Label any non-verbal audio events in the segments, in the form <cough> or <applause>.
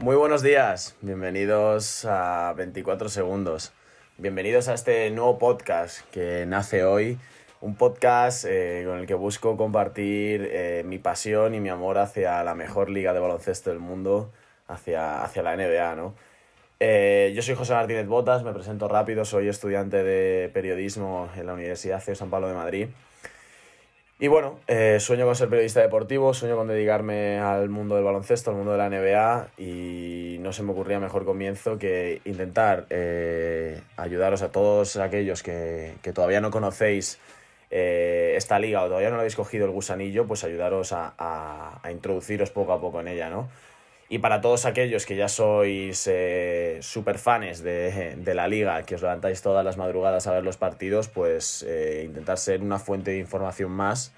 Muy buenos días, bienvenidos a 24 segundos. Bienvenidos a este nuevo podcast que nace hoy. Un podcast eh, con el que busco compartir eh, mi pasión y mi amor hacia la mejor liga de baloncesto del mundo, hacia, hacia la NBA, ¿no? Eh, yo soy José Martínez Botas, me presento rápido, soy estudiante de periodismo en la Universidad CEU San Pablo de Madrid. Y bueno, eh, sueño con ser periodista deportivo, sueño con dedicarme al mundo del baloncesto, al mundo de la NBA y no se me ocurría mejor comienzo que intentar eh, ayudaros a todos aquellos que, todavía no conocéis esta liga o todavía no lo habéis cogido el gusanillo, pues ayudaros a, a introduciros poco a poco en ella, ¿no? Y para todos aquellos que ya sois eh, super fans de, de, la liga, que os levantáis todas las madrugadas a ver los partidos, pues eh, intentar ser una fuente de información más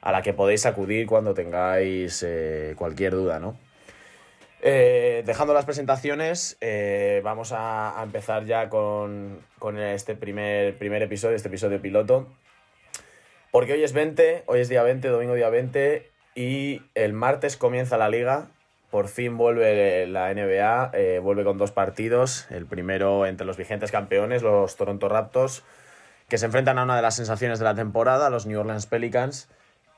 a la que podéis acudir cuando tengáis eh, cualquier duda, ¿no? Eh, dejando las presentaciones, eh, vamos a, a, empezar ya con, con este primer, primer episodio, este episodio piloto. Porque hoy es 20, hoy es día 20, domingo día 20, y el martes comienza la liga, por fin vuelve la NBA, eh, vuelve con dos partidos. El primero entre los vigentes campeones, los Toronto Raptors, que se enfrentan a una de las sensaciones de la temporada, los New Orleans Pelicans.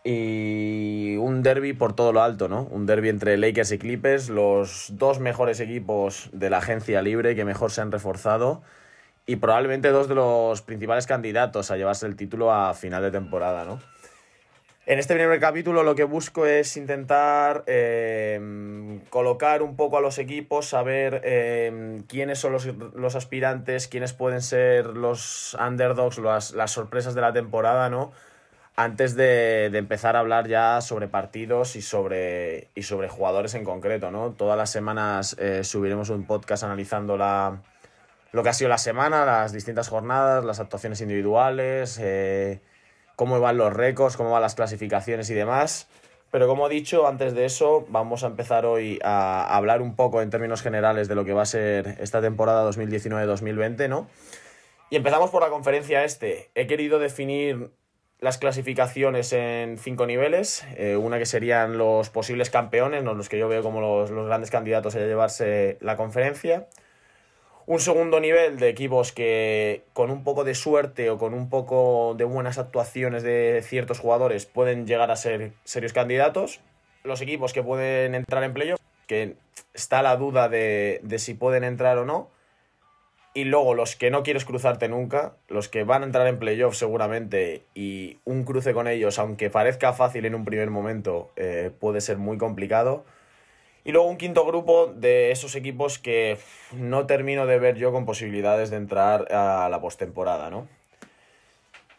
Y un derby por todo lo alto, ¿no? Un derby entre Lakers y Clippers, los dos mejores equipos de la agencia libre que mejor se han reforzado y probablemente dos de los principales candidatos a llevarse el título a final de temporada, ¿no? En este primer capítulo lo que busco es intentar eh, colocar un poco a los equipos, saber eh, quiénes son los, los, aspirantes, quiénes pueden ser los underdogs, las, las sorpresas de la temporada, ¿no? Antes de, de, empezar a hablar ya sobre partidos y sobre, y sobre jugadores en concreto, ¿no? Todas las semanas eh, subiremos un podcast analizando la, lo que ha sido la semana, las distintas jornadas, las actuaciones individuales, eh, cómo van los récords, cómo van las clasificaciones y demás. Pero como he dicho, antes de eso, vamos a empezar hoy a hablar un poco en términos generales de lo que va a ser esta temporada 2019-2020, ¿no? Y empezamos por la conferencia este. He querido definir las clasificaciones en cinco niveles. Eh, una que serían los posibles campeones, ¿no? los que yo veo como los, los grandes candidatos a llevarse la conferencia un segundo nivel de equipos que con un poco de suerte o con un poco de buenas actuaciones de ciertos jugadores pueden llegar a ser serios candidatos. Los equipos que pueden entrar en playoffs, que está la duda de, de, si pueden entrar o no. Y luego los que no quieres cruzarte nunca, los que van a entrar en playoffs seguramente y un cruce con ellos, aunque parezca fácil en un primer momento, eh, puede ser muy complicado. Y luego un quinto grupo de esos equipos que no termino de ver yo con posibilidades de entrar a la postemporada, ¿no?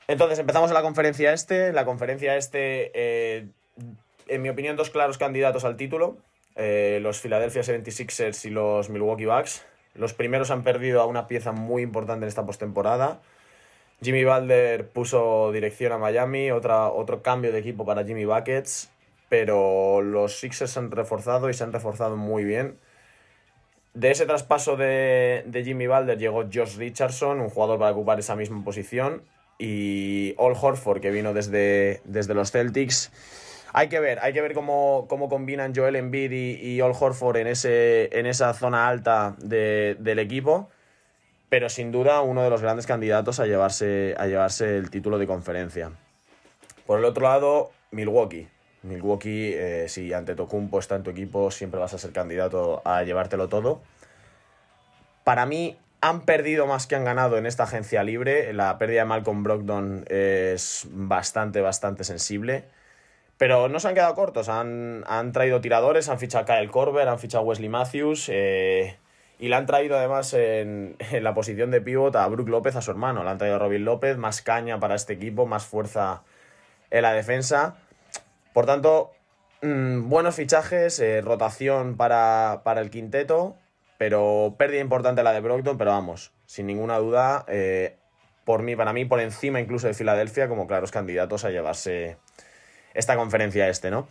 Entonces empezamos en la conferencia este. La conferencia este, eh, en mi opinión, dos claros candidatos al título. Eh, los Philadelphia 76ers y los Milwaukee Bucks. Los primeros han perdido a una pieza muy importante en esta postemporada. Jimmy Balder puso dirección a Miami, otra, otro cambio de equipo para Jimmy Buckets pero los Sixers se han reforzado y se han reforzado muy bien. De ese traspaso de, Jimmy Balder llegó Josh Richardson, un jugador para ocupar esa misma posición, y All Horford, que vino desde, desde los Celtics. Hay que ver, hay que ver cómo, cómo combinan Joel Embiid y, y All Horford en, ese, en esa zona alta de, del equipo, pero sin duda uno de los grandes candidatos a llevarse, a llevarse el título de conferencia. Por el otro lado, Milwaukee. Milwaukee, eh, si ante Tocumpo está en tu equipo, siempre vas a ser candidato a llevártelo todo. Para mí, han perdido más que han ganado en esta agencia libre. La pérdida de Malcolm Brogdon es bastante, bastante sensible. Pero no se han quedado cortos. Han, han traído tiradores, han fichado a Kyle Korver, han fichado a Wesley Matthews. Eh, y le han traído además en, <laughs> la posición de pivot a Brook López, a su hermano. Le han traído a Robin López, más caña para este equipo, más fuerza en la defensa. Por tanto, mmm, buenos fichajes, eh, rotación para, para, el quinteto, pero pérdida importante la de Brockton, pero vamos, sin ninguna duda, eh, por mí, para mí, por encima incluso de Filadelfia, como claros candidatos a llevarse esta conferencia este, ¿no?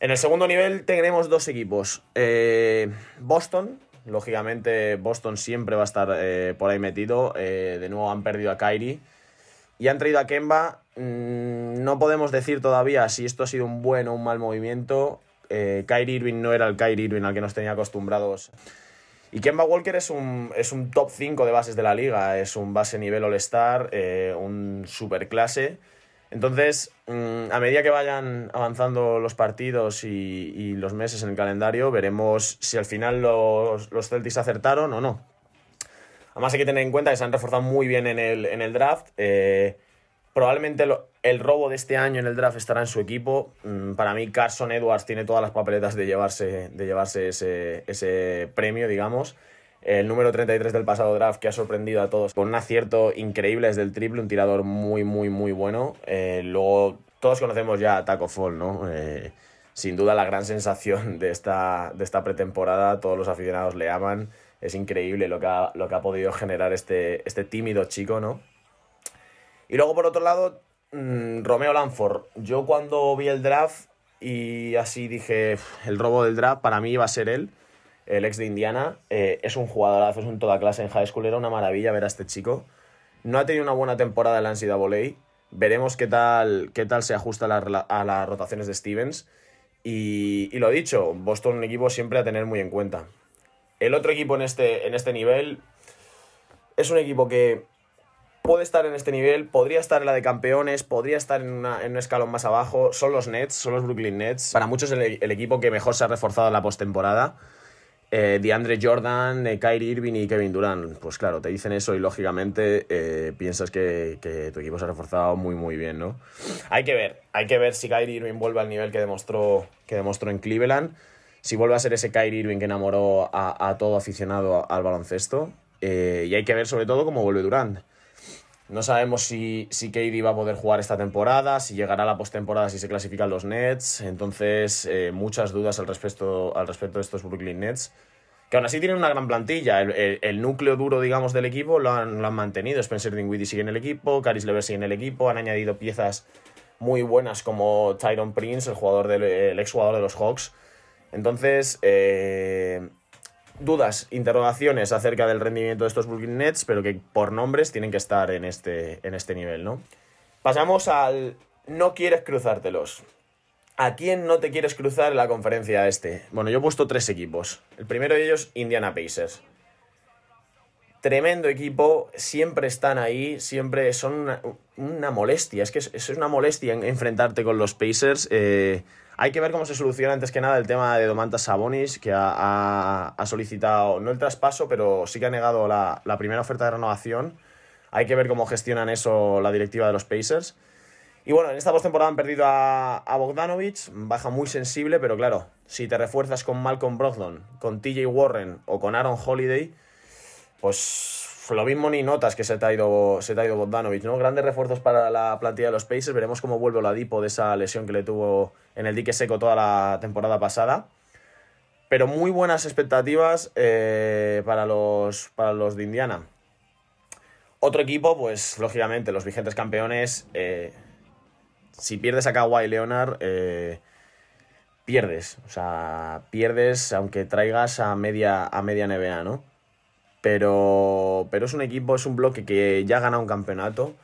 En el segundo nivel tenemos dos equipos. Eh, Boston, lógicamente Boston siempre va a estar por ahí metido. De nuevo han perdido a Kyrie y han traído a Kemba. Mm, no podemos decir todavía si esto ha sido un buen o un mal movimiento. Eh, Kyrie Irving no era el Kyrie Irving al que nos tenía acostumbrados. Y Kemba Walker es un, es un top 5 de bases de la liga. Es un base nivel All-Star, eh, un super clase. Entonces, mm, a medida que vayan avanzando los partidos y, y, los meses en el calendario, veremos si al final los, los Celtics acertaron o no. Además hay que tener en cuenta que se han reforzado muy bien en el, en el draft. Eh, probablemente el robo de este año en el draft estará en su equipo. Mm, para mí Carson Edwards tiene todas las papeletas de llevarse, de llevarse ese, ese premio, digamos. El número 33 del pasado draft que ha sorprendido a todos con un acierto increíble desde el triple, un tirador muy, muy, muy bueno. Eh, luego todos conocemos ya a Taco Fall, ¿no? Eh, sin duda la gran sensación de esta, de esta pretemporada, todos los aficionados le aman es increíble lo que ha, lo que ha podido generar este, este tímido chico, ¿no? Y luego, por otro lado, mmm, Romeo Lanford. Yo cuando vi el draft y así dije, el robo del draft, para mí iba a ser él, el ex de Indiana. Eh, es un jugadorazo, es un toda clase en high school, era una maravilla ver a este chico. No ha tenido una buena temporada en la. Veremos qué tal, qué tal se ajusta a las rotaciones de Stevens. Y, y lo dicho, Boston un equipo siempre a tener muy en cuenta. El otro equipo en este, en este nivel es un equipo que puede estar en este nivel, podría estar en la de campeones, podría estar en, una, en un escalón más abajo. Son los Nets, son los Brooklyn Nets. Para muchos el, el equipo que mejor se ha reforzado en la postemporada. Eh, DeAndre Jordan, eh, Kyrie Irving y Kevin Durant. Pues claro, te dicen eso y lógicamente eh, piensas que, que, tu equipo se ha reforzado muy muy bien, ¿no? Hay que ver, hay que ver si Kyrie Irving vuelve al nivel que demostró, que demostró en Cleveland si vuelve a ser ese Kyrie Irving que enamoró a, todo aficionado al baloncesto. Eh, y hay que ver sobre todo cómo vuelve Durant. No sabemos si, si KD va a poder jugar esta temporada, si llegará a la postemporada, si se clasifican los Nets. Entonces, eh, muchas dudas al respecto, al respecto de estos Brooklyn Nets. Que aún así tienen una gran plantilla. El, núcleo duro, digamos, del equipo lo han, lo han mantenido. Spencer Dinwiddie sigue en el equipo, Caris Lever sigue en el equipo. Han añadido piezas muy buenas como Tyron Prince, el, jugador del, el exjugador de los Hawks entonces, eh, dudas, interrogaciones acerca del rendimiento de estos Brooklyn Nets, pero que por nombres tienen que estar en este, en este nivel, ¿no? Pasamos al no quieres cruzártelos. ¿A quién no te quieres cruzar en la conferencia este? Bueno, yo he puesto tres equipos. El primero de ellos, Indiana Pacers. Tremendo equipo, siempre están ahí, siempre son una, molestia. Es que es, es, una molestia enfrentarte con los Pacers. Eh, hay que ver cómo se soluciona antes que nada el tema de Domantas Sabonis, que ha, solicitado, no el traspaso, pero sí que ha negado la, la, primera oferta de renovación. Hay que ver cómo gestionan eso la directiva de los Pacers. Y bueno, en esta postemporada han perdido a, a Bogdanovich, baja muy sensible, pero claro, si te refuerzas con Malcolm Brogdon, con TJ Warren o con Aaron Holiday, pues lo mismo ni notas que se te ha ido, se te ha ido ¿no? Grandes refuerzos para la plantilla de los Pacers. Veremos cómo vuelve Oladipo de esa lesión que le tuvo en el dique seco toda la temporada pasada. Pero muy buenas expectativas eh, para, los, para los de Indiana. Otro equipo, pues lógicamente, los vigentes campeones. Eh, si pierdes a Kawhi Leonard, eh, pierdes. O sea, pierdes aunque traigas a media, a media NBA, ¿no? Pero, pero es un equipo, es un bloque que ya ha ganado un campeonato,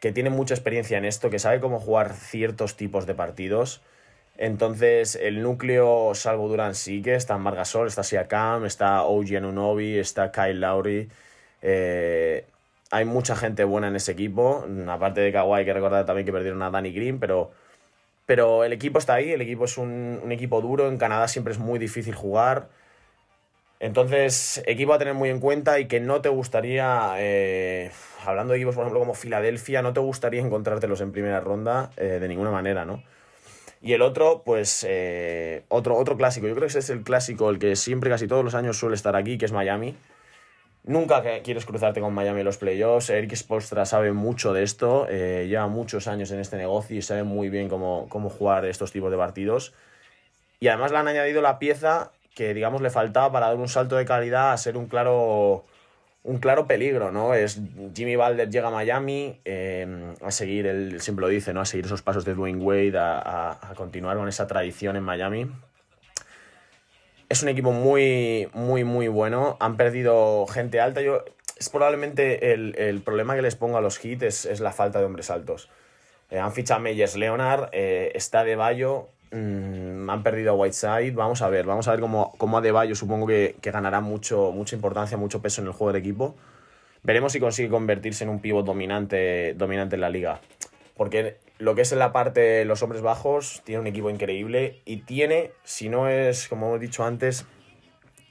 que tiene mucha experiencia en esto, que sabe cómo jugar ciertos tipos de partidos. Entonces, el núcleo, salvo Durant, sí que está Margasol, está Siakam, está OG Anunobi, está Kyle Lowry. Eh, hay mucha gente buena en ese equipo. Aparte de Kawhi, hay que recordar también que perdieron a Danny Green, pero, pero el equipo está ahí. El equipo es un equipo duro. En Canadá siempre es muy difícil jugar. Entonces, equipo a tener muy en cuenta y que no te gustaría, eh, hablando de equipos, por ejemplo, como Filadelfia, no te gustaría encontrártelos en primera ronda eh, de ninguna manera, ¿no? Y el otro, pues, eh, otro, otro clásico. Yo creo que ese es el clásico, el que siempre, casi todos los años suele estar aquí, que es Miami. Nunca quieres cruzarte con Miami en los playoffs. Eric Spolstra sabe mucho de esto, lleva muchos años en este negocio y sabe muy bien cómo, cómo jugar estos tipos de partidos. Y además le han añadido la pieza que digamos le faltaba para dar un salto de calidad a ser un claro un claro peligro, ¿no? Es Jimmy Balder llega a Miami eh, a seguir, él siempre lo dice, ¿no? A seguir esos pasos de Dwayne Wade, a, continuar con esa tradición en Miami. Es un equipo muy, muy, muy bueno. Han perdido gente alta. Yo es probablemente el, el problema que les pongo a los Heat es, es la falta de hombres altos. Eh, han fichado a Meyers Leonard, eh, está De Bayo, mm, han perdido a Whiteside. Vamos a ver, vamos a ver cómo, cómo a De Bayo supongo que, que ganará mucho, mucha importancia, mucho peso en el juego del equipo. Veremos si consigue convertirse en un pivot dominante, dominante en la liga. Porque lo que es en la parte de los hombres bajos, tiene un equipo increíble y tiene, si no es, como hemos dicho antes,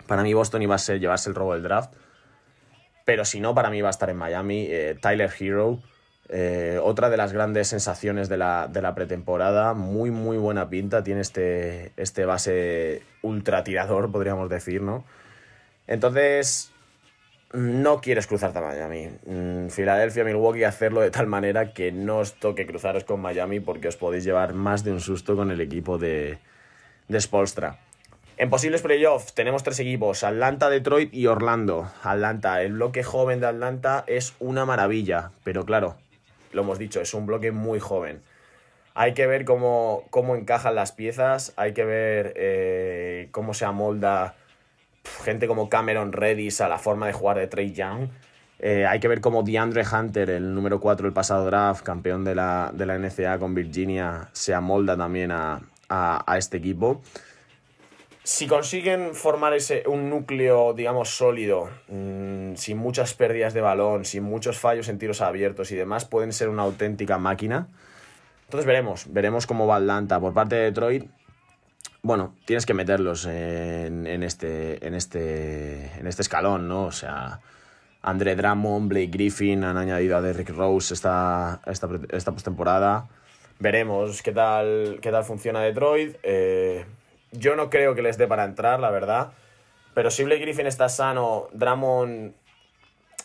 para mí Boston iba a ser llevarse el robo del draft. Pero si no, para mí va a estar en Miami. Eh, Tyler Hero, eh, otra de las grandes sensaciones de la, de la, pretemporada. Muy, muy buena pinta. Tiene este, este base ultra tirador, podríamos decir, ¿no? Entonces, no quieres cruzarte a Miami. Mm, Filadelfia, Milwaukee, hacerlo de tal manera que no os toque cruzaros con Miami porque os podéis llevar más de un susto con el equipo de, de Spolstra. En posibles playoffs tenemos tres equipos, Atlanta, Detroit y Orlando. Atlanta, el bloque joven de Atlanta es una maravilla, pero claro, lo hemos dicho, es un bloque muy joven. Hay que ver cómo, cómo encajan las piezas, hay que ver eh, cómo se amolda gente como Cameron Redis a la forma de jugar de Trey Young. Eh, hay que ver cómo DeAndre Hunter, el número 4 del pasado draft, campeón de la, de la NCAA con Virginia, se amolda también a, a este equipo si consiguen formar ese, un núcleo, digamos, sólido, mmm, sin muchas pérdidas de balón, sin muchos fallos en tiros abiertos y demás, pueden ser una auténtica máquina. Entonces veremos, veremos cómo va Atlanta. Por parte de Detroit, bueno, tienes que meterlos en, en, este, en, este, en este escalón, ¿no? O sea, André Drummond, Blake Griffin han añadido a Derrick Rose esta, esta, esta postemporada. Veremos qué tal, qué tal funciona Detroit. Eh, yo no creo que les dé para entrar, la verdad. Pero si Blake Griffin está sano, Drummond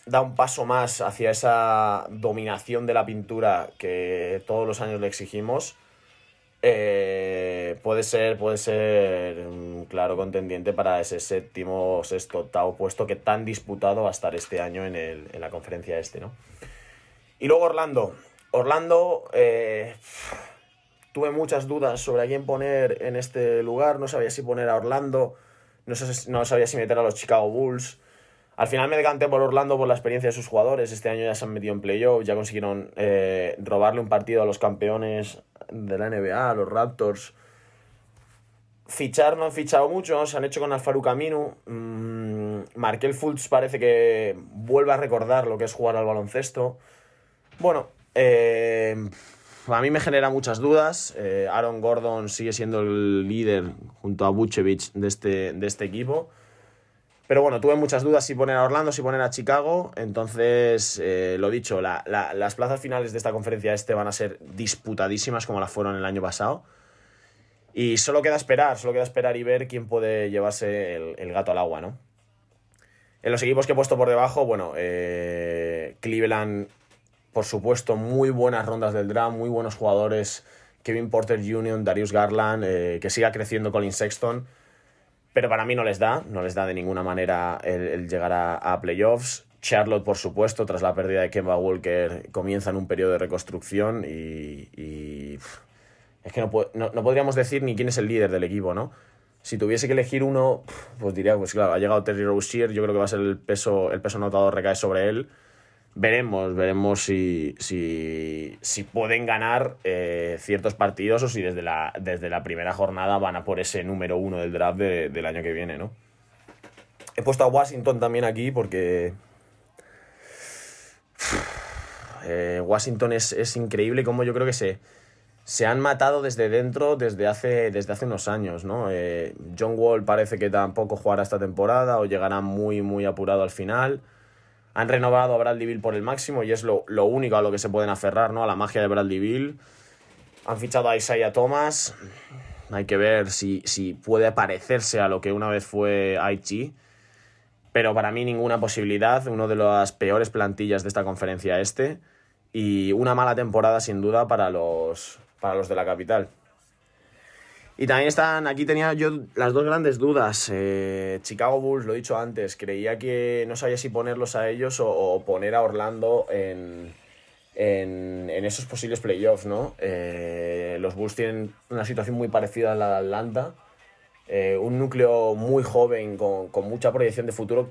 da un paso más hacia esa dominación de la pintura que todos los años le exigimos. Eh, puede ser, puede ser un claro contendiente para ese séptimo, sexto, octavo puesto que tan disputado va a estar este año en, el, en la conferencia este, ¿no? Y luego Orlando. Orlando, eh, tuve muchas dudas sobre a quién poner en este lugar, no sabía si poner a Orlando, no, no sabía si meter a los Chicago Bulls. Al final me decanté por Orlando por la experiencia de sus jugadores. Este año ya se han metido en playoff, ya consiguieron eh, robarle un partido a los campeones de la NBA, a los Raptors. Fichar no han fichado mucho, se han hecho con Alfaru Camino. Mmm, Markel Fultz parece que vuelve a recordar lo que es jugar al baloncesto. Bueno, eh, a mí me genera muchas dudas. Eh, Aaron Gordon sigue siendo el líder junto a Vucevic de este, de este equipo. Pero bueno, tuve muchas dudas si poner a Orlando, si poner a Chicago. Entonces, eh, lo dicho, la, la, las plazas finales de esta conferencia este van a ser disputadísimas como las fueron el año pasado. Y solo queda esperar, solo queda esperar y ver quién puede llevarse el, el gato al agua, ¿no? En los equipos que he puesto por debajo, bueno, eh, Cleveland por supuesto, muy buenas rondas del draft, muy buenos jugadores. Kevin Porter Jr., Darius Garland, eh, que siga creciendo Colin Sexton. Pero para mí no les da, no les da de ninguna manera el, llegar a, playoffs. Charlotte, por supuesto, tras la pérdida de Kemba Walker, comienza en un periodo de reconstrucción y, y es que no, no, no, podríamos decir ni quién es el líder del equipo, ¿no? Si tuviese que elegir uno, pues diría, pues claro, ha llegado Terry Rozier, yo creo que va a ser el peso, el peso notado recae sobre él veremos, veremos si, si, si pueden ganar eh, ciertos partidos o si desde la, desde la primera jornada van a por ese número uno del draft de, del año que viene, ¿no? He puesto a Washington también aquí porque... <sighs> Eh, Washington es, es, increíble como yo creo que se, se han matado desde dentro desde hace, desde hace unos años, ¿no? Eh, John Wall parece que tampoco jugará esta temporada o llegará muy, muy apurado al final. Han renovado a Bradley Bill por el máximo y es lo, único a lo que se pueden aferrar, ¿no? A la magia de Bradley Bill. Han fichado a Isaiah Thomas. Hay que ver si, puede parecerse a lo que una vez fue IG. Pero para mí ninguna posibilidad. Uno de las peores plantillas de esta conferencia este. Y una mala temporada sin duda para los de la capital. Y también están, aquí tenía yo las dos grandes dudas. Eh, Chicago Bulls, lo he dicho antes, creía que no sabía si ponerlos a ellos o, poner a Orlando en, en, en, esos posibles playoffs, ¿no? Eh, los Bulls tienen una situación muy parecida a la de Atlanta. Eh, un núcleo muy joven, con, con, mucha proyección de futuro,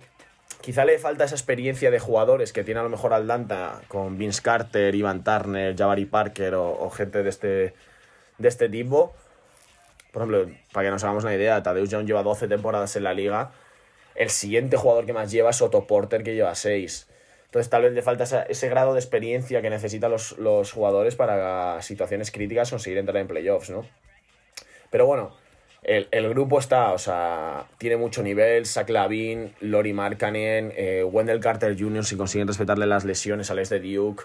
quizá le falta esa experiencia de jugadores que tiene a lo mejor Atlanta con Vince Carter, Ivan Turner, Jabari Parker o, o gente de este, de este tipo. Por ejemplo, para que nos hagamos una idea, Tadeusz Young lleva 12 temporadas en la liga. El siguiente jugador que más lleva es Otto Porter, que lleva 6. Entonces tal vez le falta ese grado de experiencia que necesitan los, los jugadores para situaciones críticas conseguir entrar en playoffs, ¿no? Pero bueno, el, el grupo está, o sea, tiene mucho nivel. Zach Lavin, Lori Markkanen, eh, Wendell Carter Jr. si consiguen respetarle las lesiones al este Duke.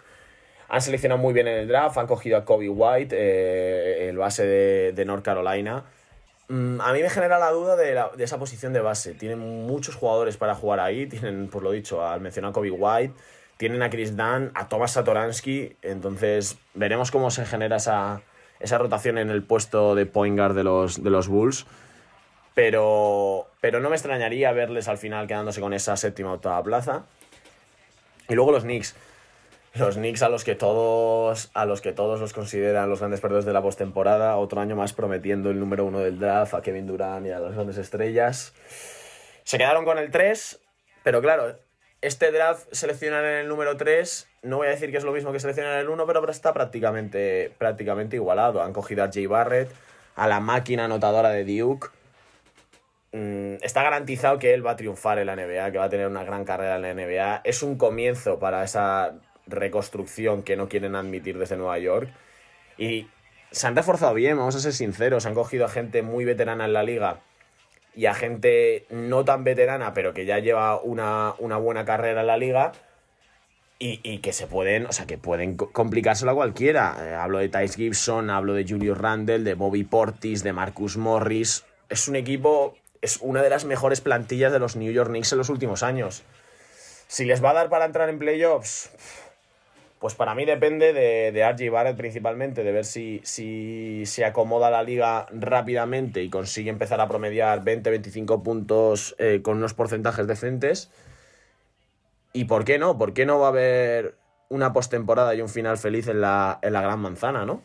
Han seleccionado muy bien en el draft, han cogido a Kobe White, eh, el base de, North Carolina. Mm, A mí me genera la duda de, esa posición de base. Tienen muchos jugadores para jugar ahí. Tienen, por lo dicho, al mencionar Kobe White. Tienen a Chris Dunn, a Thomas Satoransky. Entonces, veremos cómo se genera esa, esa rotación en el puesto de point guard de los, de los Bulls. Pero, pero no me extrañaría verles al final quedándose con esa séptima o octava plaza. Y luego los Knicks. Los Knicks a los que todos a los que todos los consideran los grandes perdedores de la postemporada, otro año más prometiendo el número uno del draft a Kevin Durant y a las grandes estrellas. Se quedaron con el 3, pero claro, este draft seleccionar en el número 3, no voy a decir que es lo mismo que seleccionar en el 1, pero está prácticamente, prácticamente igualado. Han cogido a Jay Barrett, a la máquina anotadora de Duke. Mm, está garantizado que él va a triunfar en la NBA, que va a tener una gran carrera en la NBA. Es un comienzo para esa reconstrucción que no quieren admitir desde Nueva York. Y se han reforzado bien, vamos a ser sinceros. Han cogido a gente muy veterana en la liga y a gente no tan veterana, pero que ya lleva una, una buena carrera en la liga. Y, y que se pueden, o sea, que pueden co- complicárselo a cualquiera. Eh, hablo de Tyce Gibson, hablo de Julius Randle, de Bobby Portis, de Marcus Morris. Es un equipo, es una de las mejores plantillas de los New York Knicks en los últimos años. Si les va a dar para entrar en playoffs, pues para mí depende de, de RJ Barrett principalmente, de ver si, si se acomoda la liga rápidamente y consigue empezar a promediar 20-25 puntos eh, con unos porcentajes decentes. ¿Y por qué no? ¿Por qué no va a haber una postemporada y un final feliz en la, en la Gran Manzana, no?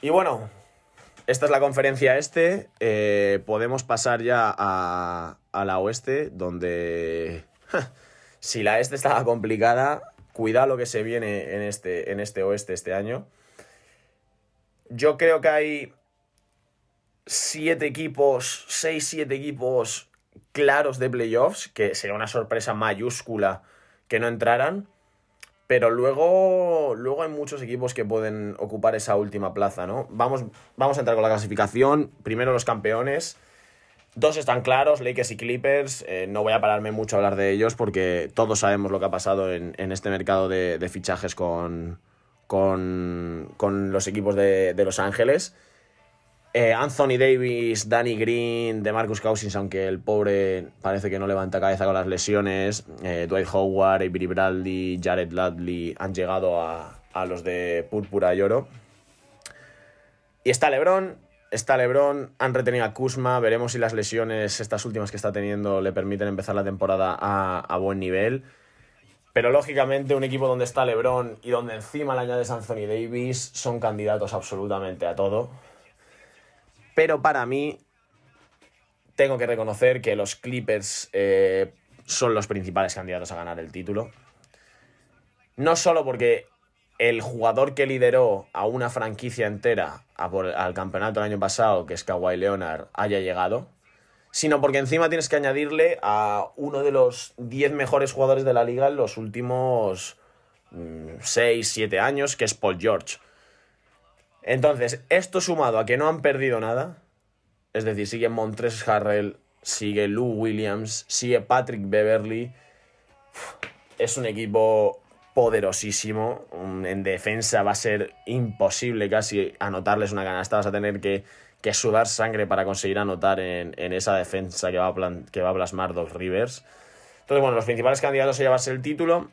Y bueno, esta es la conferencia este. eh, podemos pasar ya a, a la oeste, donde si la este estaba complicada, cuidado lo que se viene en este, en este oeste este año. Yo creo que hay siete equipos, seis, siete equipos claros de playoffs, que sería una sorpresa mayúscula que no entraran. Pero luego, luego hay muchos equipos que pueden ocupar esa última plaza, ¿no? Vamos, vamos a entrar con la clasificación. Primero los campeones. Dos están claros, Lakers y Clippers. Eh, no voy a pararme mucho a hablar de ellos porque todos sabemos lo que ha pasado en, en este mercado de, de fichajes con, con, con los equipos de, de Los Ángeles. Eh, Anthony Davis, Danny Green, DeMarcus Cousins, aunque el pobre parece que no levanta cabeza con las lesiones. eh, Dwight Howard, Avery Bradley, Jared Dudley han llegado a, a los de Púrpura y Oro. Y está LeBron, está LeBron, han retenido a Kuzma, veremos si las lesiones, estas últimas que está teniendo, le permiten empezar la temporada a, buen nivel. Pero lógicamente un equipo donde está LeBron y donde encima le añades Anthony Davis son candidatos absolutamente a todo. Pero para mí, tengo que reconocer que los Clippers eh, son los principales candidatos a ganar el título. No solo porque el jugador que lideró a una franquicia entera al campeonato el año pasado, que es Kawhi Leonard, haya llegado, sino porque encima tienes que añadirle a uno de los 10 mejores jugadores de la liga en los últimos 6, 7 años, que es Paul George. Entonces, esto sumado a que no han perdido nada, es decir, sigue Montres Harrell, sigue Lou Williams, sigue Patrick Beverly, es un equipo poderosísimo. En defensa va a ser imposible casi anotarles una canasta. Vas a tener que, que sudar sangre para conseguir anotar en, en esa defensa que va, a plan- que va a plasmar Doc Rivers. Entonces, bueno, los principales candidatos a llevarse el título,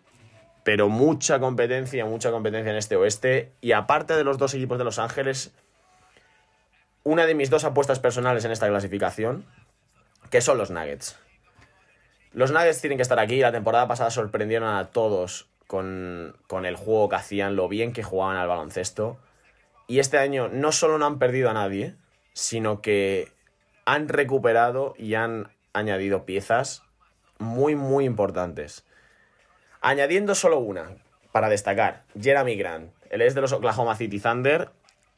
pero mucha competencia, mucha competencia en este oeste. Y aparte de los dos equipos de Los Ángeles, una de mis dos apuestas personales en esta clasificación, que son los Nuggets. Los Nuggets tienen que estar aquí. La temporada pasada sorprendieron a todos con, con el juego que hacían, lo bien que jugaban al baloncesto. Y este año no solo no han perdido a nadie, sino que han recuperado y han añadido piezas muy, muy importantes. Añadiendo solo una, para destacar, Jeremy Grant. Él es de los Oklahoma City Thunder.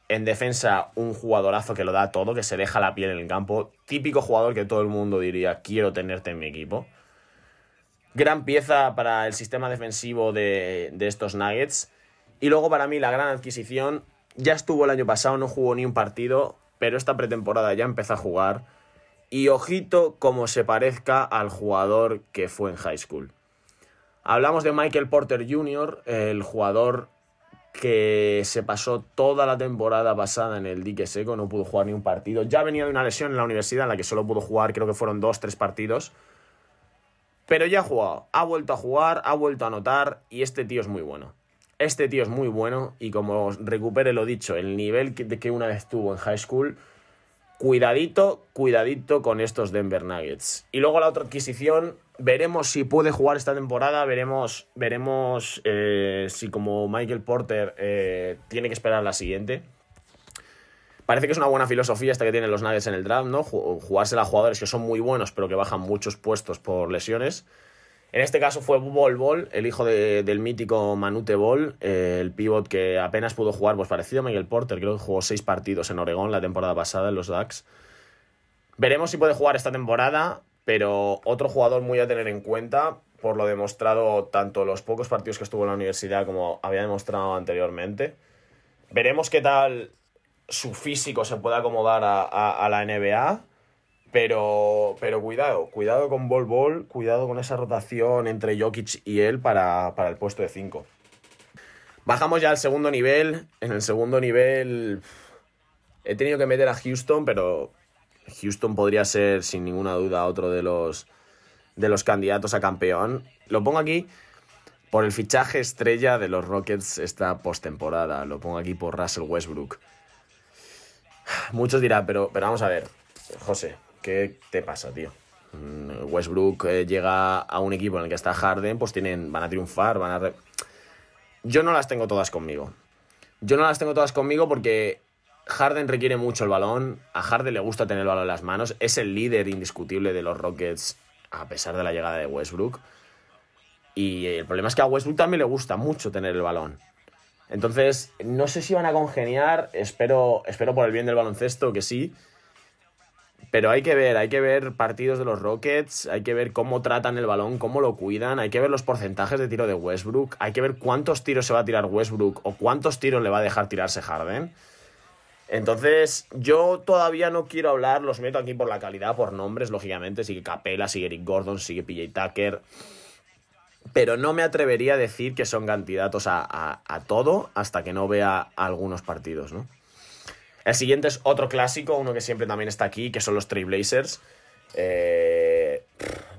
En defensa, un jugadorazo que lo da todo, que se deja la piel en el campo. Típico jugador que todo el mundo diría, quiero tenerte en mi equipo. Gran pieza para el sistema defensivo de, de estos Nuggets. Y luego para mí la gran adquisición, ya estuvo el año pasado, no jugó ni un partido, pero esta pretemporada ya empezó a jugar. Y ojito como se parezca al jugador que fue en high school. Hablamos de Michael Porter Jr., el jugador que se pasó toda la temporada pasada en el dique seco, no pudo jugar ni un partido. Ya venía de una lesión en la universidad en la que solo pudo jugar, creo que fueron dos, tres partidos. Pero ya ha jugado, ha vuelto a jugar, ha vuelto a anotar y este tío es muy bueno. Este tío es muy bueno y como recupere lo dicho, el nivel que, que una vez tuvo en high school, cuidadito, cuidadito con estos Denver Nuggets. Y luego la otra adquisición, veremos si puede jugar esta temporada, veremos, veremos eh, si como Michael Porter eh, tiene que esperar la siguiente. Parece que es una buena filosofía esta que tienen los Nuggets en el draft, ¿no? Jugársela a jugadores que son muy buenos pero que bajan muchos puestos por lesiones. En este caso fue Bol Bol, el hijo de, del mítico Manute Bol, eh, el pivot que apenas pudo jugar, pues parecido a Miguel Porter, creo que jugó seis partidos en Oregón la temporada pasada en los Ducks. Veremos si puede jugar esta temporada, pero otro jugador muy a tener en cuenta por lo demostrado tanto los pocos partidos que estuvo en la universidad como había demostrado anteriormente. Veremos qué tal su físico se puede acomodar a, a, la NBA pero, pero cuidado, cuidado con Bol Bol, cuidado con esa rotación entre Jokic y él para, para el puesto de 5. Bajamos ya al segundo nivel. En el segundo nivel he tenido que meter a Houston, pero Houston podría ser sin ninguna duda otro de los, de los candidatos a campeón. Lo pongo aquí por el fichaje estrella de los Rockets esta postemporada. Lo pongo aquí por Russell Westbrook. Muchos dirán, pero, pero vamos a ver, José, ¿qué te pasa, tío? Mm, Westbrook eh, llega a un equipo en el que está Harden, pues tienen, van a triunfar, van a... Re... Yo no las tengo todas conmigo. Yo no las tengo todas conmigo porque Harden requiere mucho el balón, a Harden le gusta tener el balón en las manos, es el líder indiscutible de los Rockets a pesar de la llegada de Westbrook. Y el problema es que a Westbrook también le gusta mucho tener el balón. Entonces, no sé si van a congeniar, espero, espero por el bien del baloncesto que sí. Pero hay que ver, hay que ver partidos de los Rockets, hay que ver cómo tratan el balón, cómo lo cuidan, hay que ver los porcentajes de tiro de Westbrook, hay que ver cuántos tiros se va a tirar Westbrook o cuántos tiros le va a dejar tirarse Harden. Entonces, yo todavía no quiero hablar, los meto aquí por la calidad, por nombres, lógicamente, sigue Capela, sigue Eric Gordon, sigue PJ Tucker, pero no me atrevería a decir que son candidatos a, todo hasta que no vea algunos partidos, ¿no? El siguiente es otro clásico, uno que siempre también está aquí, que son los Trailblazers. Eh,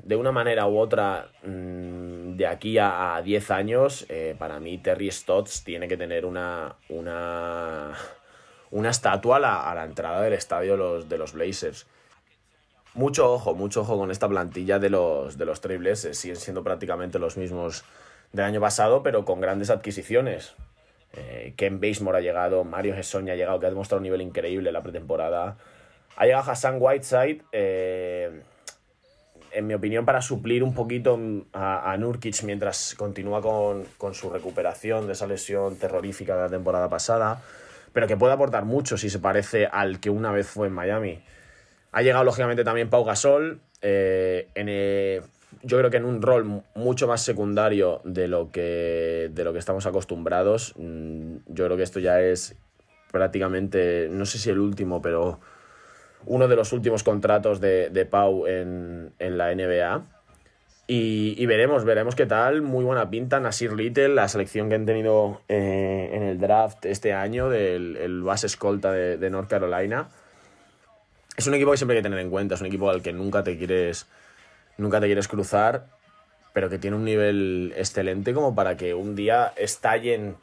de una manera u otra, mm, de aquí a, a 10 años, eh, para mí Terry Stotts tiene que tener una, una, una estatua a la, entrada del estadio de los Blazers. Mucho ojo, mucho ojo con esta plantilla de los, de los Trailblazers. Siguen siendo prácticamente los mismos del año pasado, pero con grandes adquisiciones. Eh, Ken Basemore ha llegado, Mario Gessoña ha llegado, que ha demostrado un nivel increíble en la pretemporada. Ha llegado Hassan Whiteside, eh, en mi opinión, para suplir un poquito a, a Nurkic mientras continúa con, con, su recuperación de esa lesión terrorífica de la temporada pasada, pero que puede aportar mucho si se parece al que una vez fue en Miami. Ha llegado, lógicamente, también Pau Gasol, eh, en, eh, yo creo que en un rol mucho más secundario de lo que, de lo que estamos acostumbrados. Mm, yo creo que esto ya es prácticamente, no sé si el último, pero uno de los últimos contratos de, de Pau en, en, la NBA. Y, y, veremos, veremos qué tal. Muy buena pinta. Nasir Little, la selección que han tenido eh, en el draft este año, del el base escolta de, de North Carolina. Es un equipo que siempre hay que tener en cuenta. Es un equipo al que nunca te quieres nunca te quieres cruzar, pero que tiene un nivel excelente como para que un día estallen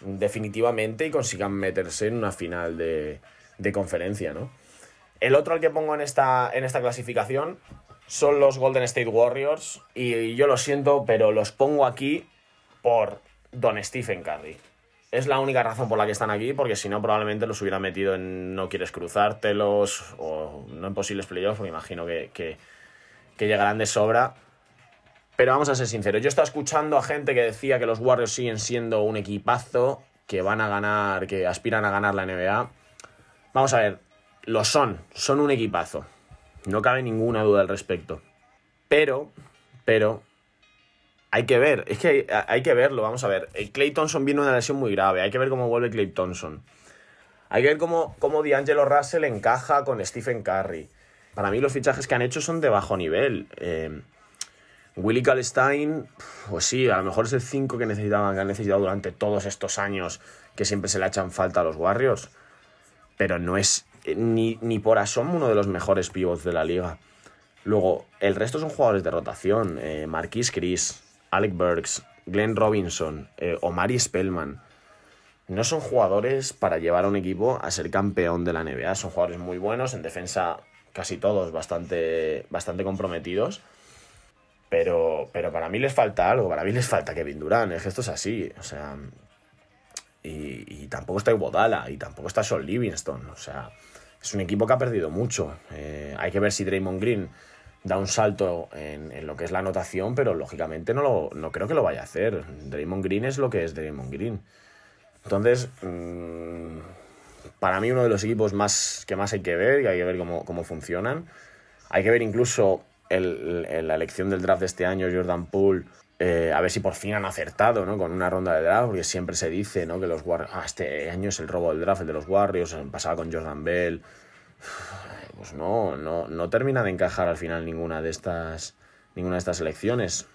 definitivamente y consigan meterse en una final de, de conferencia, ¿no? El otro al que pongo en esta, en esta clasificación son los Golden State Warriors y yo lo siento, pero los pongo aquí por Don Stephen Curry. Es la única razón por la que están aquí, porque si no probablemente los hubiera metido en no quieres cruzártelos o no en posibles playoffs, porque imagino que, que llegarán de sobra. Pero vamos a ser sinceros, yo estaba escuchando a gente que decía que los Warriors siguen siendo un equipazo, que van a ganar, que aspiran a ganar la NBA. Vamos a ver, lo son, son un equipazo. No cabe ninguna duda al respecto. Pero, pero, hay que ver, es que hay, que verlo, vamos a ver. Clay Thompson viene una lesión muy grave, hay que ver cómo vuelve Clay Thompson. Hay que ver cómo, cómo D'Angelo Russell encaja con Stephen Curry. Para mí los fichajes que han hecho son de bajo nivel. Eh, Willie Kalstein, pues sí, a lo mejor es el 5 que necesitaban, que han necesitado durante todos estos años, que siempre se le echan falta a los Warriors. Pero no es eh, ni, ni por asomo uno de los mejores pivots de la liga. Luego, el resto son jugadores de rotación. Eh, Marquis Alec Burks, Glenn Robinson, eh, Omari Spellman. No son jugadores para llevar a un equipo a ser campeón de la NBA. Son jugadores muy buenos, en defensa casi todos bastante, bastante comprometidos. Pero, pero para mí les falta algo, para mí les falta Kevin Durant, es que esto es así, o sea... Y, y tampoco está Iguodala, y tampoco está Sean Livingston, o sea... Es un equipo que ha perdido mucho. Eh, hay que ver si Draymond Green da un salto en, lo que es la anotación, pero lógicamente no, lo, no creo que lo vaya a hacer. Draymond Green es lo que es Draymond Green. Entonces, mmm, para mí uno de los equipos más que más hay que ver, y hay que ver cómo, cómo funcionan. Hay que ver incluso el, la elección del draft de este año, Jordan Poole, eh, a ver si por fin han acertado ¿no? con una ronda de draft, porque siempre se dice ¿no? que los Warriors, ah, este año es el robo del draft, el de los Warriors, pasaba con Jordan Bell. Pues no, no, no termina de encajar al final ninguna de estas, ninguna de estas elecciones.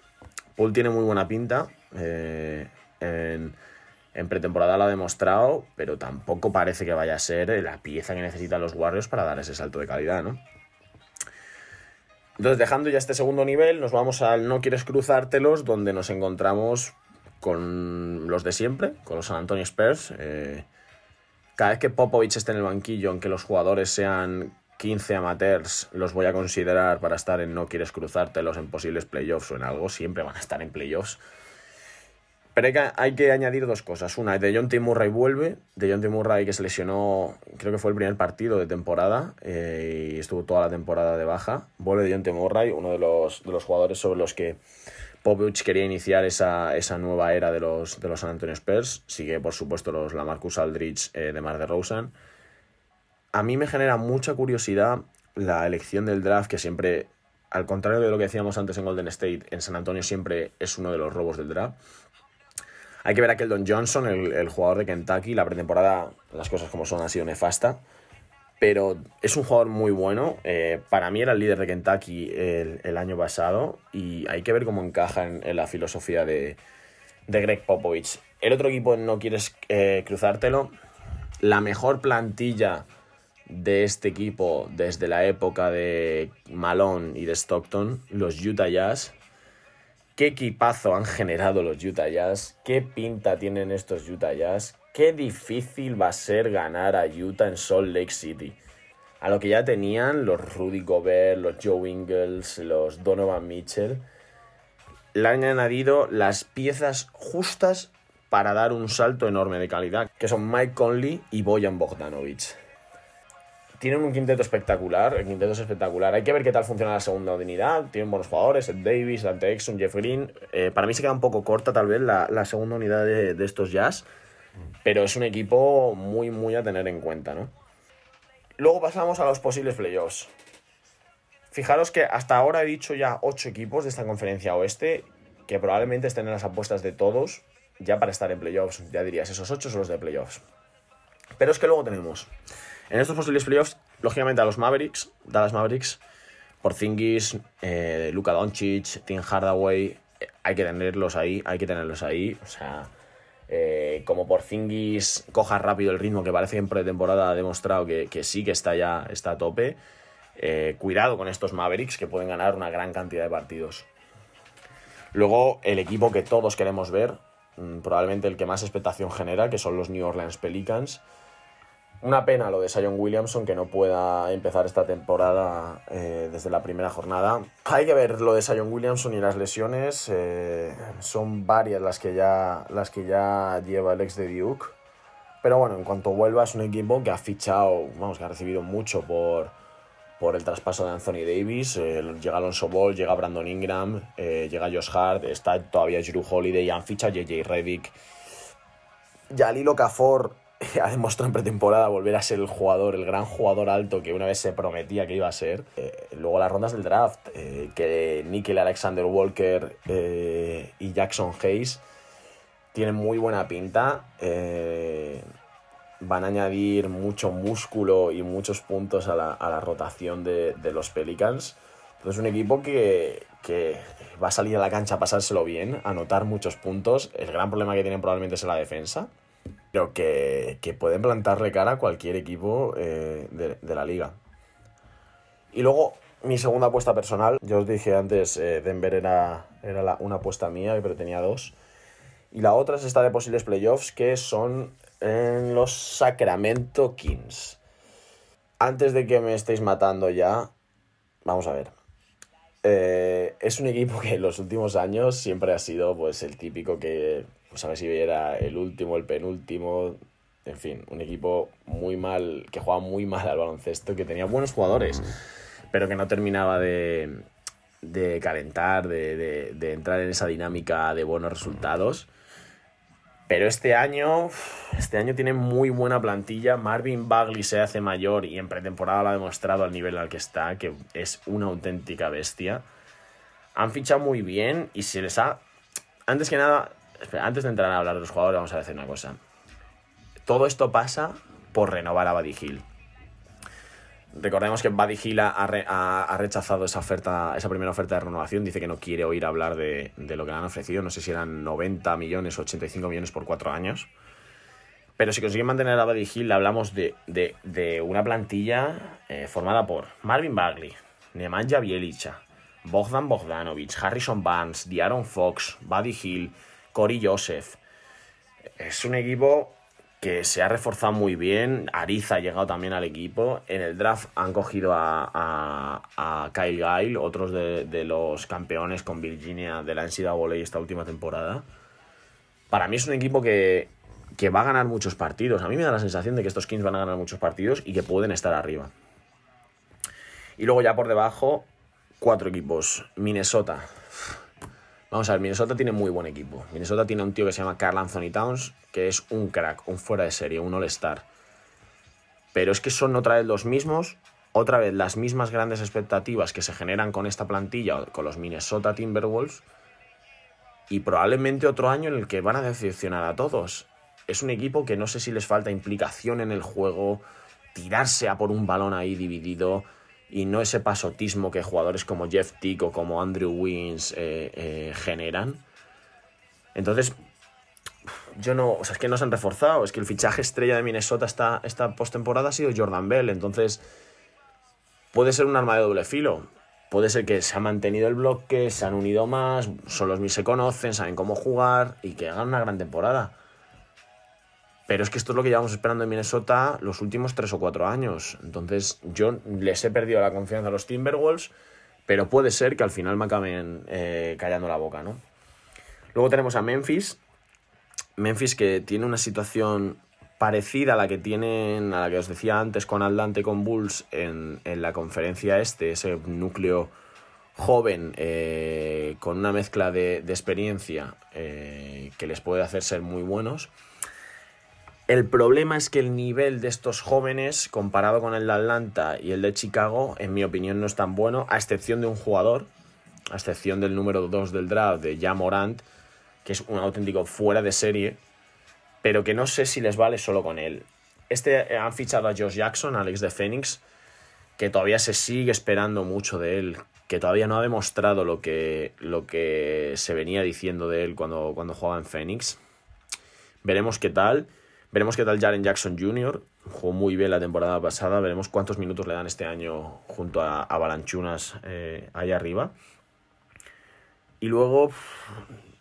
Poole tiene muy buena pinta. Eh, en, en, pretemporada lo ha demostrado, pero tampoco parece que vaya a ser la pieza que necesitan los Warriors para dar ese salto de calidad, ¿no? Entonces, dejando ya este segundo nivel, nos vamos al No quieres cruzártelos, donde nos encontramos con los de siempre, con los San Antonio Spurs. Eh, cada vez que Popovich esté en el banquillo, aunque los jugadores sean 15 amateurs, los voy a considerar para estar en No quieres cruzártelos en posibles playoffs o en algo, siempre van a estar en playoffs. Pero hay que, hay que añadir dos cosas. Una, de John T. Murray vuelve. De John T. Murray que se lesionó, creo que fue el primer partido de temporada eh, y estuvo toda la temporada de baja. Vuelve de John. Murray, uno de los, de los jugadores sobre los que Popovich quería iniciar esa, esa nueva era de los, de los San Antonio Spurs. Sigue, por supuesto, los Lamarcus Aldridge eh, de Mar de Rosen. A mí me genera mucha curiosidad la elección del draft, que siempre, al contrario de lo que decíamos antes en Golden State, en San Antonio siempre es uno de los robos del draft. Hay que ver a Keldon Johnson, el, jugador de Kentucky. La pretemporada, las cosas como son, ha sido nefasta. Pero es un jugador muy bueno. Eh, para mí era el líder de Kentucky el, año pasado. Y hay que ver cómo encaja en, en la filosofía de, de, Greg Popovich. El otro equipo no quieres eh, cruzártelo. La mejor plantilla de este equipo desde la época de Malone y de Stockton, los Utah Jazz. Qué equipazo han generado los Utah Jazz, qué pinta tienen estos Utah Jazz, qué difícil va a ser ganar a Utah en Salt Lake City. A lo que ya tenían los Rudy Gobert, los Joe Ingles, los Donovan Mitchell, le han añadido las piezas justas para dar un salto enorme de calidad, que son Mike Conley y Bojan Bogdanovic tienen un quinteto espectacular, el quinteto es espectacular. Hay que ver qué tal funciona la segunda unidad. Tienen buenos jugadores, Ed Davis, Dante Exum, Jeff Green. Eh, para mí se queda un poco corta tal vez la, segunda unidad de, de, estos Jazz, pero es un equipo muy, muy a tener en cuenta, ¿no? Luego pasamos a los posibles playoffs. Fijaros que hasta ahora he dicho ya ocho equipos de esta conferencia oeste que probablemente estén en las apuestas de todos ya para estar en playoffs. Ya dirías, esos ocho son los de playoffs. Pero es que luego tenemos en estos posibles playoffs, lógicamente a los Mavericks, Dallas Mavericks, Porzingis, eh, Luka Doncic, Tim Hardaway, eh, hay que tenerlos ahí, hay que tenerlos ahí. O sea, eh, como Porzingis coja rápido el ritmo, que parece que en pretemporada ha demostrado que, que, sí que está ya está a tope. Eh, cuidado con estos Mavericks que pueden ganar una gran cantidad de partidos. Luego, el equipo que todos queremos ver, mm, probablemente el que más expectación genera, que son los New Orleans Pelicans. Una pena lo de Sion Williamson que no pueda empezar esta temporada eh, desde la primera jornada. Hay que ver lo de Sion Williamson y las lesiones. Eh, son varias las que, ya, las que ya lleva el ex de Duke. Pero bueno, en cuanto vuelva es un equipo que ha fichado, vamos, que ha recibido mucho por, por el traspaso de Anthony Davis. llega Alonso Ball, llega Brandon Ingram, eh, llega Josh Hart, está todavía Drew Holiday, han fichado JJ Redick. Yalilo Cafor <laughs> ha demostrado en pretemporada volver a ser el jugador, el gran jugador alto que una vez se prometía que iba a ser. Eh, luego las rondas del draft, eh, que Nickel Alexander Walker eh, y Jackson Hayes tienen muy buena pinta. van a añadir mucho músculo y muchos puntos a la, rotación de, de los Pelicans. Entonces, un equipo que, que va a salir a la cancha a pasárselo bien, a anotar muchos puntos. El gran problema que tienen probablemente es la defensa, pero que, que pueden plantarle cara a cualquier equipo eh, de, la liga. Y luego, mi segunda apuesta personal. Yo os dije antes, eh, Denver era, era la- una apuesta mía, pero tenía dos. Y la otra es esta de posibles playoffs, que son en los Sacramento Kings. Antes de que me estéis matando ya, vamos a ver. Eh, es un equipo que en los últimos años siempre ha sido pues el típico que, pues a ver si era el último, el penúltimo, en fin, un equipo muy mal, que jugaba muy mal al baloncesto, que tenía buenos jugadores, pero que no terminaba de, de calentar, de, de- de entrar en esa dinámica de buenos resultados. Pero este año, este año tiene muy buena plantilla. Marvin Bagley se hace mayor y en pretemporada lo ha demostrado al nivel al que está, que es una auténtica bestia. Han fichado muy bien y se les ha... Antes que nada, antes de entrar a hablar de los jugadores, vamos a decir una cosa. Todo esto pasa por renovar a Buddy Hill. Recordemos que Buddy Hill ha, ha re- ha- ha rechazado esa oferta, esa primera oferta de renovación. Dice que no quiere oír hablar de, lo que le han ofrecido. No sé si eran 90 millones o 85 millones por cuatro años. Pero si consiguen mantener a Buddy Hill, hablamos de una plantilla eh, formada por Marvin Bagley, Nemanja Bielicha, Bogdan Bogdanovic, Harrison Barnes, Diaron Fox, Buddy Hill, Cory Joseph. Es un equipo que se ha reforzado muy bien. Ariza ha llegado también al equipo. En el draft han cogido a, Kyle Guile, otros de, de los campeones con Virginia de la NCAA esta última temporada. Para mí es un equipo que, que va a ganar muchos partidos. A mí me da la sensación de que estos Kings van a ganar muchos partidos y que pueden estar arriba. Y luego ya por debajo, cuatro equipos. Minnesota. Vamos a ver, Minnesota tiene muy buen equipo. Minnesota tiene un tío que se llama Carl Anthony Towns, que es un crack, un fuera de serie, un all-star. Pero es que son otra vez los mismos, otra vez las mismas grandes expectativas que se generan con esta plantilla, con los Minnesota Timberwolves, y probablemente otro año en el que van a decepcionar a todos. Es un equipo que no sé si les falta implicación en el juego, tirarse a por un balón ahí dividido y no ese pasotismo que jugadores como Jeff Tick o como Andrew Wins eh, eh, generan. Entonces, yo no, o sea, es que no se han reforzado, es que el fichaje estrella de Minnesota esta, esta postemporada ha sido Jordan Bell, entonces puede ser un arma de doble filo. Puede ser que se ha mantenido el bloque, se han unido más, son los se conocen, saben cómo jugar y que hagan una gran temporada. Pero es que esto es lo que llevamos esperando en Minnesota los últimos tres o cuatro años. Entonces yo les he perdido la confianza a los Timberwolves, pero puede ser que al final me acaben eh, callando la boca, ¿no? Luego tenemos a Memphis. Memphis que tiene una situación parecida a la que tienen, a la que os decía antes con Atlante con Bulls en, en la conferencia este, ese núcleo joven eh, con una mezcla de, de experiencia eh, que les puede hacer ser muy buenos. El problema es que el nivel de estos jóvenes, comparado con el de Atlanta y el de Chicago, en mi opinión no es tan bueno, a excepción de un jugador, a excepción del número 2 del draft, de Ja Morant, que es un auténtico fuera de serie, pero que no sé si les vale solo con él. Este eh, han fichado a Josh Jackson, Alex de Phoenix, que todavía se sigue esperando mucho de él, que todavía no ha demostrado lo que, lo que se venía diciendo de él cuando, cuando jugaba en Phoenix. Veremos qué tal. Veremos qué tal Jaren Jackson Jr. Jugó muy bien la temporada pasada. Veremos cuántos minutos le dan este año junto a, a Balanchunas eh, ahí arriba. Y luego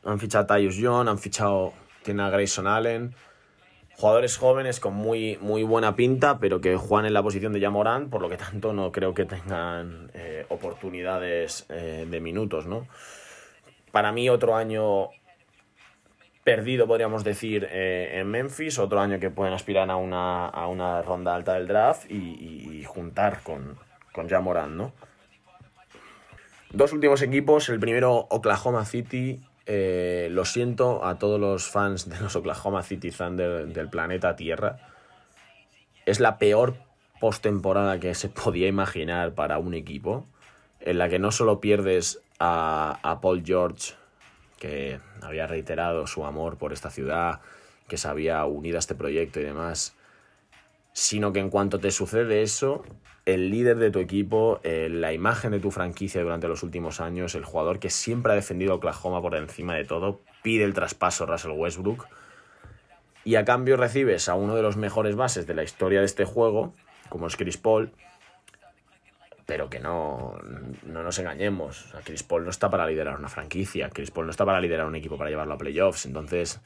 han fichado a Tyus Young, han fichado. Tiene a Grayson Allen. Jugadores jóvenes con muy, muy buena pinta, pero que juegan en la posición de Jamorán, por lo que tanto no creo que tengan eh, oportunidades eh, de minutos, ¿no? Para mí, otro año perdido, podríamos decir, eh, en Memphis, otro año que pueden aspirar a una, a una ronda alta del draft y, juntar con, con Ja Morant, ¿no? Dos últimos equipos, el primero Oklahoma City. Eh, lo siento a todos los fans de los Oklahoma City Thunder del planeta Tierra. Es la peor postemporada que se podía imaginar para un equipo, en la que no solo pierdes a, a Paul George, que había reiterado su amor por esta ciudad, que se había unido a este proyecto y demás, sino que en cuanto te sucede eso, el líder de tu equipo, eh, la imagen de tu franquicia durante los últimos años, el jugador que siempre ha defendido a Oklahoma por encima de todo, pide el traspaso Russell Westbrook y a cambio recibes a uno de los mejores bases de la historia de este juego, como es Chris Paul, pero que no, no nos engañemos. Chris Paul no está para liderar una franquicia, Chris Paul no está para liderar un equipo para llevarlo a playoffs. Entonces,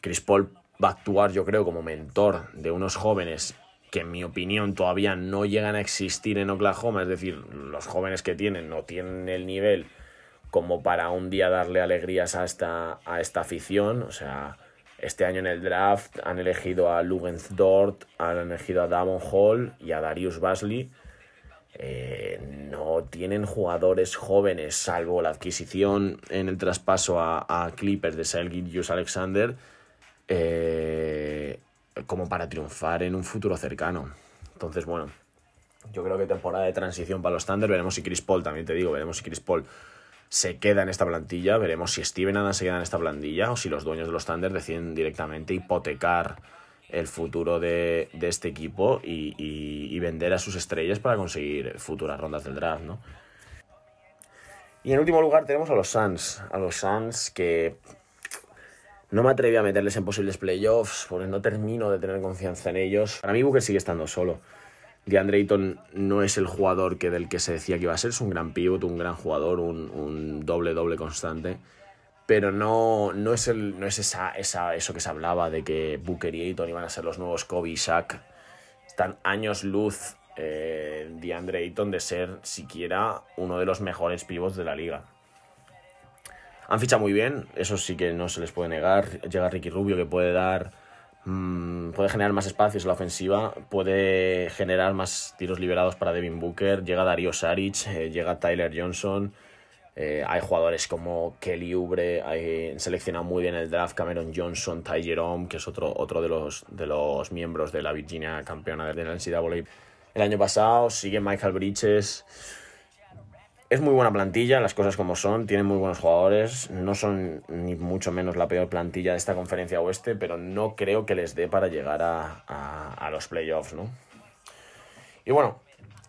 Chris Paul va a actuar, yo creo, como mentor de unos jóvenes que en mi opinión todavía no llegan a existir en Oklahoma, es decir, los jóvenes que tienen no tienen el nivel como para un día darle alegrías a esta, a esta afición, o sea, este año en el draft han elegido a Lugens Dort, han elegido a Damon Hall y a Darius Basley. Eh, no tienen jugadores jóvenes, salvo la adquisición en el traspaso a, Clippers de Selgit Alexander, eh, como para triunfar en un futuro cercano. Entonces, bueno, yo creo que temporada de transición para los Thunder. Veremos si Chris Paul, también te digo, veremos si Chris Paul se queda en esta plantilla. Veremos si Steven Adams se queda en esta plantilla o si los dueños de los Thunder deciden directamente hipotecar el futuro de, de este equipo y, vender a sus estrellas para conseguir futuras rondas del draft, ¿no? Y en último lugar tenemos a los Suns. A los Suns que no me atreví a meterles en posibles playoffs porque no termino de tener confianza en ellos. Para mí Booker sigue estando solo. DeAndre Ayton no es el jugador que del que se decía que iba a ser, es un gran pivot, un gran jugador, un, un doble doble constante, pero no, no es, el, no es esa, esa, eso que se hablaba de que Booker y Ayton iban a ser los nuevos Kobe y Shaq. Están años luz eh, DeAndre Ayton de ser siquiera uno de los mejores pivots de la liga. Han fichado muy bien, eso sí que no se les puede negar. Llega Ricky Rubio que puede dar mmm, puede generar más espacios en la ofensiva, puede generar más tiros liberados para Devin Booker, llega Darío Saric, eh, llega Tyler Johnson, eh, hay jugadores como Kelly Oubre, hay seleccionado muy bien el draft Cameron Johnson, Ty Jerome, que es otro, otro de, los, de los miembros de la Virginia campeona de la NCAA el año pasado, sigue Michael Bridges. Es muy buena plantilla, las cosas como son, tienen muy buenos jugadores, no son ni mucho menos la peor plantilla de esta conferencia oeste, pero no creo que les dé para llegar a, a, a los playoffs, ¿no? Y bueno,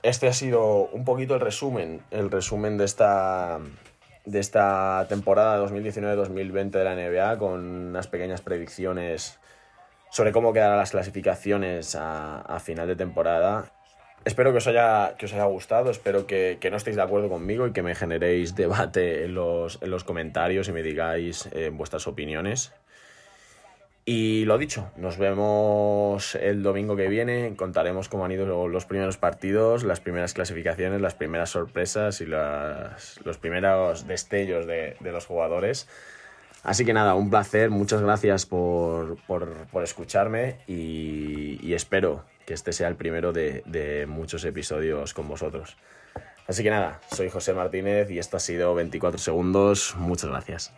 este ha sido un poquito el resumen, el resumen de esta, de esta temporada 2019-2020 de la NBA, con unas pequeñas predicciones sobre cómo quedarán las clasificaciones a, final de temporada Espero que os haya, que os haya gustado, espero que, que, no estéis de acuerdo conmigo y que me generéis debate en los, en los comentarios y me digáis eh, vuestras opiniones. Y lo dicho, nos vemos el domingo que viene, contaremos cómo han ido los primeros partidos, las primeras clasificaciones, las primeras sorpresas y las, los primeros destellos de, de los jugadores. Así que nada, un placer, muchas gracias por, por, por escucharme y, y espero que este sea el primero de, de, muchos episodios con vosotros. Así que nada, soy José Martínez y esto ha sido 24 segundos. Muchas gracias.